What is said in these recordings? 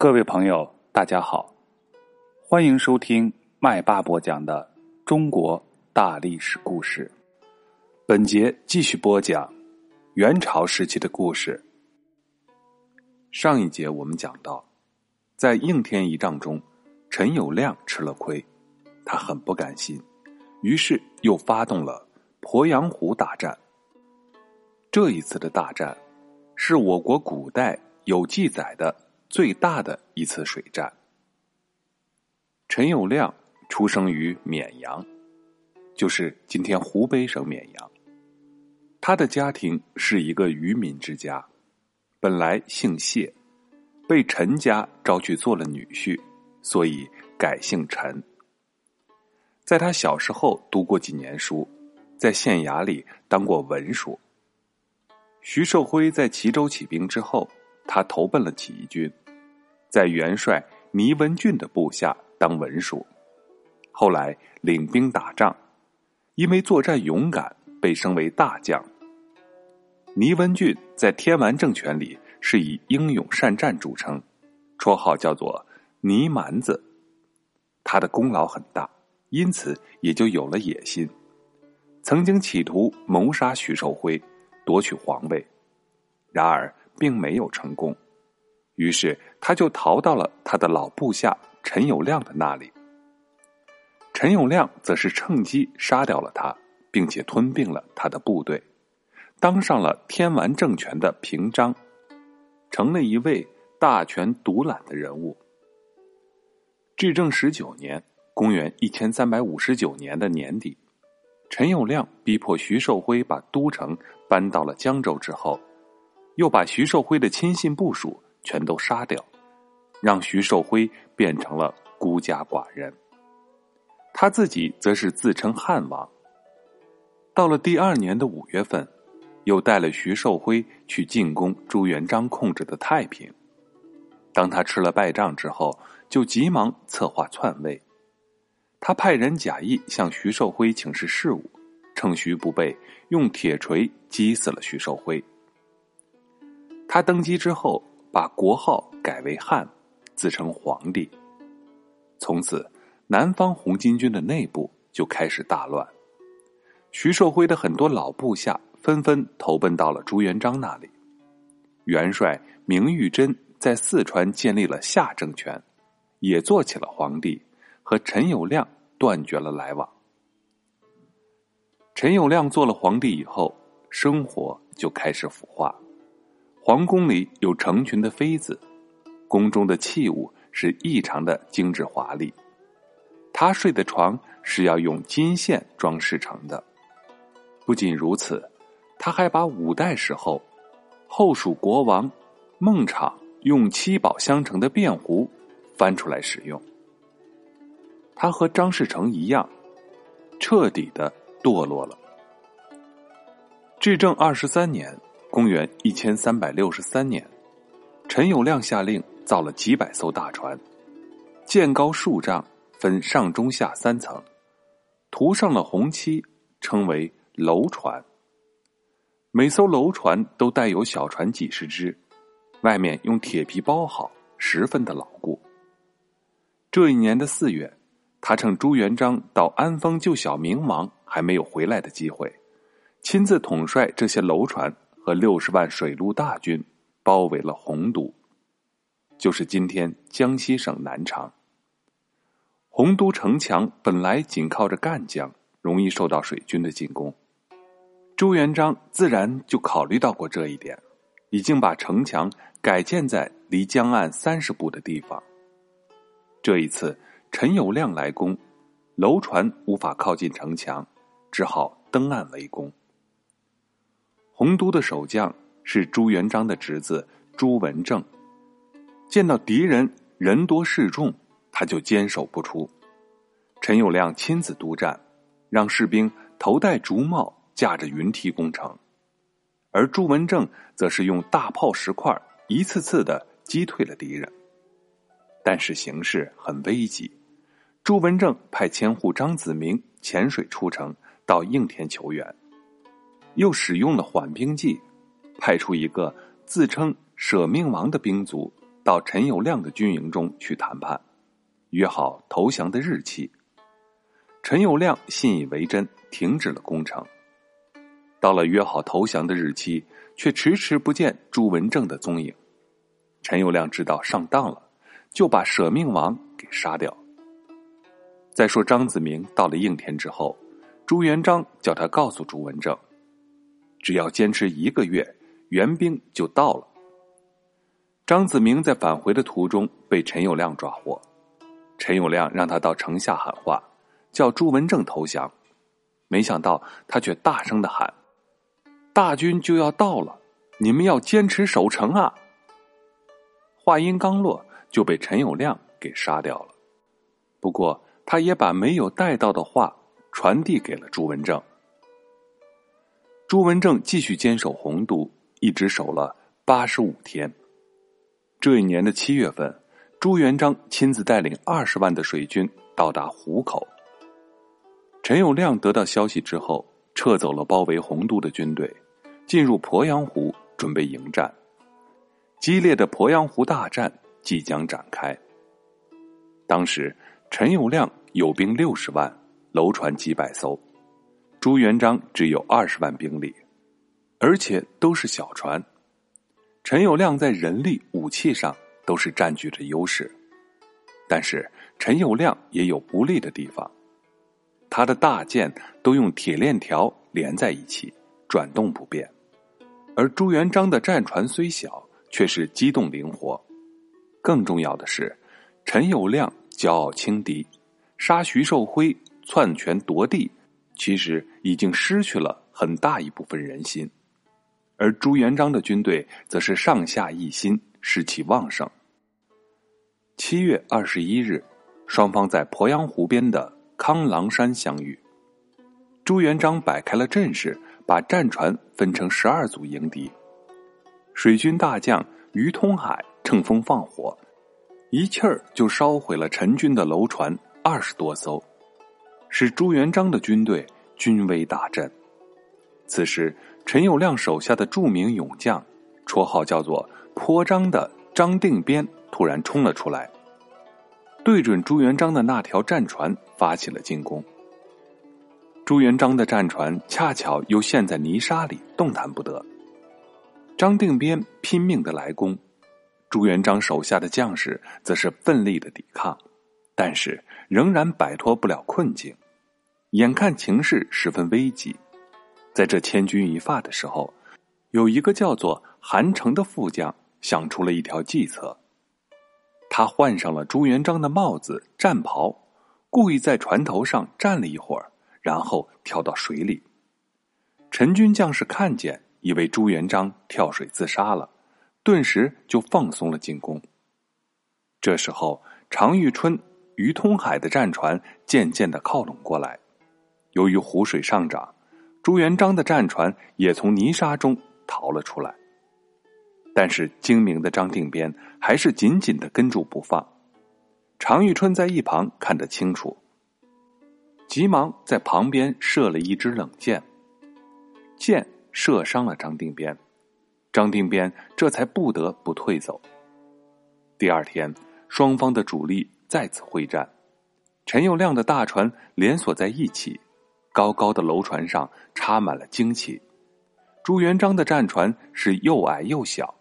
各位朋友，大家好，欢迎收听麦霸播讲的中国大历史故事。本节继续播讲元朝时期的故事。上一节我们讲到，在应天一仗中，陈友谅吃了亏，他很不甘心，于是又发动了鄱阳湖大战。这一次的大战，是我国古代有记载的。最大的一次水战。陈友谅出生于绵阳，就是今天湖北省绵阳。他的家庭是一个渔民之家，本来姓谢，被陈家招去做了女婿，所以改姓陈。在他小时候读过几年书，在县衙里当过文书。徐寿辉在齐州起兵之后。他投奔了起义军，在元帅倪文俊的部下当文书，后来领兵打仗，因为作战勇敢，被升为大将。倪文俊在天完政权里是以英勇善战著称，绰号叫做“倪蛮子”。他的功劳很大，因此也就有了野心，曾经企图谋杀徐寿辉，夺取皇位，然而。并没有成功，于是他就逃到了他的老部下陈友谅的那里。陈友谅则是趁机杀掉了他，并且吞并了他的部队，当上了天完政权的平章，成了一位大权独揽的人物。至正十九年（公元一千三百五十九年的年底），陈友谅逼迫徐寿辉把都城搬到了江州之后。又把徐寿辉的亲信部署全都杀掉，让徐寿辉变成了孤家寡人。他自己则是自称汉王。到了第二年的五月份，又带了徐寿辉去进攻朱元璋控制的太平。当他吃了败仗之后，就急忙策划篡位。他派人假意向徐寿辉请示事务，趁徐不备，用铁锤击死了徐寿辉。他登基之后，把国号改为汉，自称皇帝。从此，南方红巾军的内部就开始大乱。徐寿辉的很多老部下纷纷投奔到了朱元璋那里。元帅明玉珍在四川建立了夏政权，也做起了皇帝，和陈友谅断绝了来往。陈友谅做了皇帝以后，生活就开始腐化。皇宫里有成群的妃子，宫中的器物是异常的精致华丽。他睡的床是要用金线装饰成的。不仅如此，他还把五代时候后蜀国王孟昶用七宝相成的便壶翻出来使用。他和张士诚一样，彻底的堕落了。至正二十三年。公元一千三百六十三年，陈友谅下令造了几百艘大船，建高数丈，分上中下三层，涂上了红漆，称为楼船。每艘楼船都带有小船几十只，外面用铁皮包好，十分的牢固。这一年的四月，他趁朱元璋到安丰救小明王还没有回来的机会，亲自统帅这些楼船。和六十万水陆大军包围了洪都，就是今天江西省南昌。洪都城墙本来紧靠着赣江，容易受到水军的进攻。朱元璋自然就考虑到过这一点，已经把城墙改建在离江岸三十步的地方。这一次陈友谅来攻，楼船无法靠近城墙，只好登岸围攻。洪都的守将是朱元璋的侄子朱文正，见到敌人人多势众，他就坚守不出。陈友谅亲自督战，让士兵头戴竹帽，架着云梯攻城，而朱文正则是用大炮石块一次次的击退了敌人。但是形势很危急，朱文正派千户张子明潜水出城，到应天求援。又使用了缓兵计，派出一个自称舍命王的兵卒到陈友谅的军营中去谈判，约好投降的日期。陈友谅信以为真，停止了攻城。到了约好投降的日期，却迟迟不见朱文正的踪影。陈友谅知道上当了，就把舍命王给杀掉。再说张子明到了应天之后，朱元璋叫他告诉朱文正，只要坚持一个月，援兵就到了。张子明在返回的途中被陈友谅抓获，陈友谅让他到城下喊话。叫朱文正投降，没想到他却大声的喊：“大军就要到了，你们要坚持守城啊！”话音刚落，就被陈友谅给杀掉了。不过，他也把没有带到的话传递给了朱文正。朱文正继续坚守洪都，一直守了八十五天。这一年的七月份，朱元璋亲自带领二十万的水军到达湖口。陈友谅得到消息之后，撤走了包围洪都的军队，进入鄱阳湖准备迎战。激烈的鄱阳湖大战即将展开。当时陈友谅有兵六十万，楼船几百艘，朱元璋只有二十万兵力，而且都是小船。陈友谅在人力、武器上都是占据着优势，但是陈友谅也有不利的地方。他的大舰都用铁链条连在一起，转动不便；而朱元璋的战船虽小，却是机动灵活。更重要的是，陈友谅骄傲轻敌，杀徐寿辉、篡权夺地，其实已经失去了很大一部分人心；而朱元璋的军队则是上下一心，士气旺盛。七月二十一日，双方在鄱阳湖边的。康郎山相遇，朱元璋摆开了阵势，把战船分成十二组迎敌。水军大将于通海乘风放火，一气儿就烧毁了陈军的楼船二十多艘，使朱元璋的军队军威大振。此时，陈友谅手下的著名勇将，绰号叫做“颇张”的张定边突然冲了出来。对准朱元璋的那条战船发起了进攻。朱元璋的战船恰巧又陷在泥沙里，动弹不得。张定边拼命的来攻，朱元璋手下的将士则是奋力的抵抗，但是仍然摆脱不了困境。眼看情势十分危急，在这千钧一发的时候，有一个叫做韩城的副将想出了一条计策。他换上了朱元璋的帽子、战袍，故意在船头上站了一会儿，然后跳到水里。陈军将士看见，以为朱元璋跳水自杀了，顿时就放松了进攻。这时候，常遇春、于通海的战船渐渐的靠拢过来。由于湖水上涨，朱元璋的战船也从泥沙中逃了出来。但是精明的张定边还是紧紧的跟住不放，常遇春在一旁看得清楚，急忙在旁边射了一支冷箭，箭射伤了张定边，张定边这才不得不退走。第二天，双方的主力再次会战，陈友谅的大船连锁在一起，高高的楼船上插满了旌旗，朱元璋的战船是又矮又小。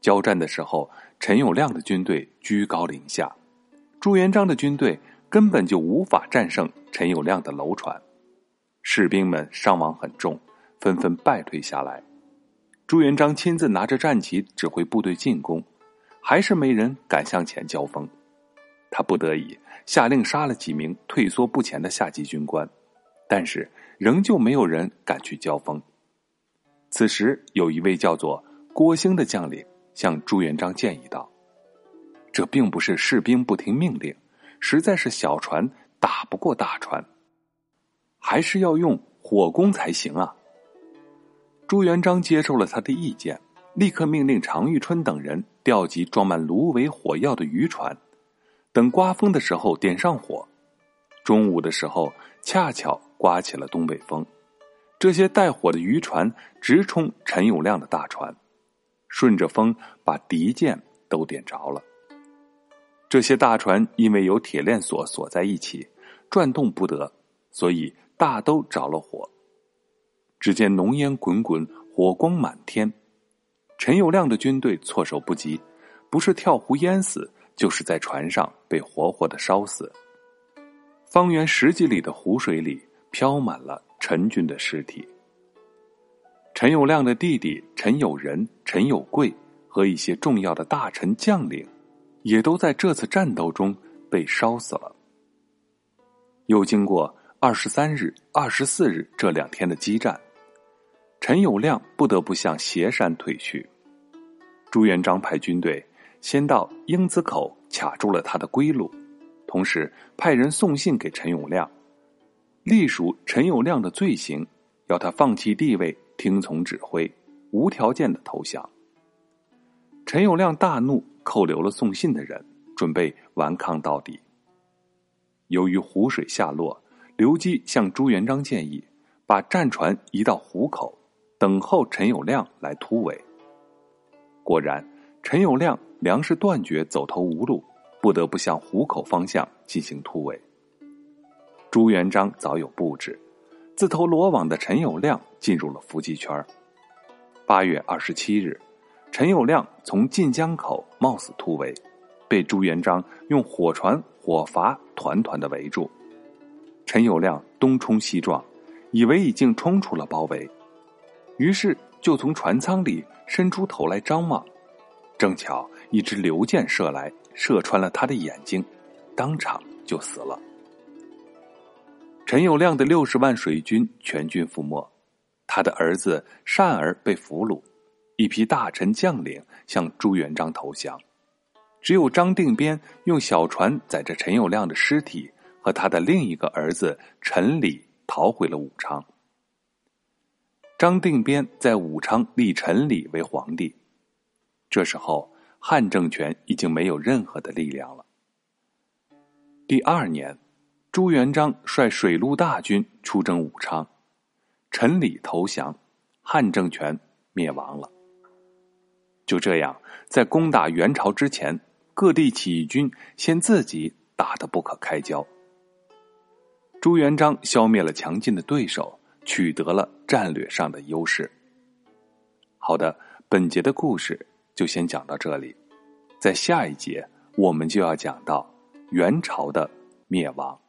交战的时候，陈友谅的军队居高临下，朱元璋的军队根本就无法战胜陈友谅的楼船，士兵们伤亡很重，纷纷败退下来。朱元璋亲自拿着战旗指挥部队进攻，还是没人敢向前交锋，他不得已下令杀了几名退缩不前的下级军官，但是仍旧没有人敢去交锋。此时有一位叫做郭兴的将领。向朱元璋建议道：“这并不是士兵不听命令，实在是小船打不过大船，还是要用火攻才行啊。”朱元璋接受了他的意见，立刻命令常遇春等人调集装满芦苇火药的渔船，等刮风的时候点上火。中午的时候，恰巧刮起了东北风，这些带火的渔船直冲陈友谅的大船。顺着风把敌舰都点着了。这些大船因为有铁链锁锁在一起，转动不得，所以大都着了火。只见浓烟滚滚，火光满天。陈友谅的军队措手不及，不是跳湖淹死，就是在船上被活活的烧死。方圆十几里的湖水里飘满了陈军的尸体。陈友谅的弟弟陈友仁、陈友贵和一些重要的大臣将领，也都在这次战斗中被烧死了。又经过二十三日、二十四日这两天的激战，陈友谅不得不向斜山退去。朱元璋派军队先到英子口卡住了他的归路，同时派人送信给陈友谅，隶属陈友谅的罪行，要他放弃地位，听从指挥，无条件的投降。陈友谅大怒，扣留了送信的人，准备顽抗到底。由于湖水下落，刘基向朱元璋建议，把战船移到湖口，等候陈友谅来突围。果然，陈友谅粮食断绝，走投无路，不得不向湖口方向进行突围。朱元璋早有布置，自投罗网的陈友谅进入了伏击圈。八月二十七日，陈友谅从晋江口冒死突围，被朱元璋用火船、火筏团团的围住。陈友谅东冲西撞，以为已经冲出了包围，于是就从船舱里。伸出头来张望，正巧一支流箭射来，射穿了他的眼睛，当场就死了。陈友谅的六十万水军全军覆没，他的儿子善儿被俘虏，一批大臣将领向朱元璋投降，只有张定边用小船载着陈友谅的尸体和他的另一个儿子陈礼逃回了武昌。张定边在武昌立陈李为皇帝，这时候汉政权已经没有任何的力量了。第二年，朱元璋率水陆大军出征武昌，陈李投降，汉政权灭亡了。就这样，在攻打元朝之前，各地起义军先自己打得不可开交。朱元璋消灭了强劲的对手。取得了战略上的优势。好的，本节的故事就先讲到这里，在下一节我们就要讲到元朝的灭亡。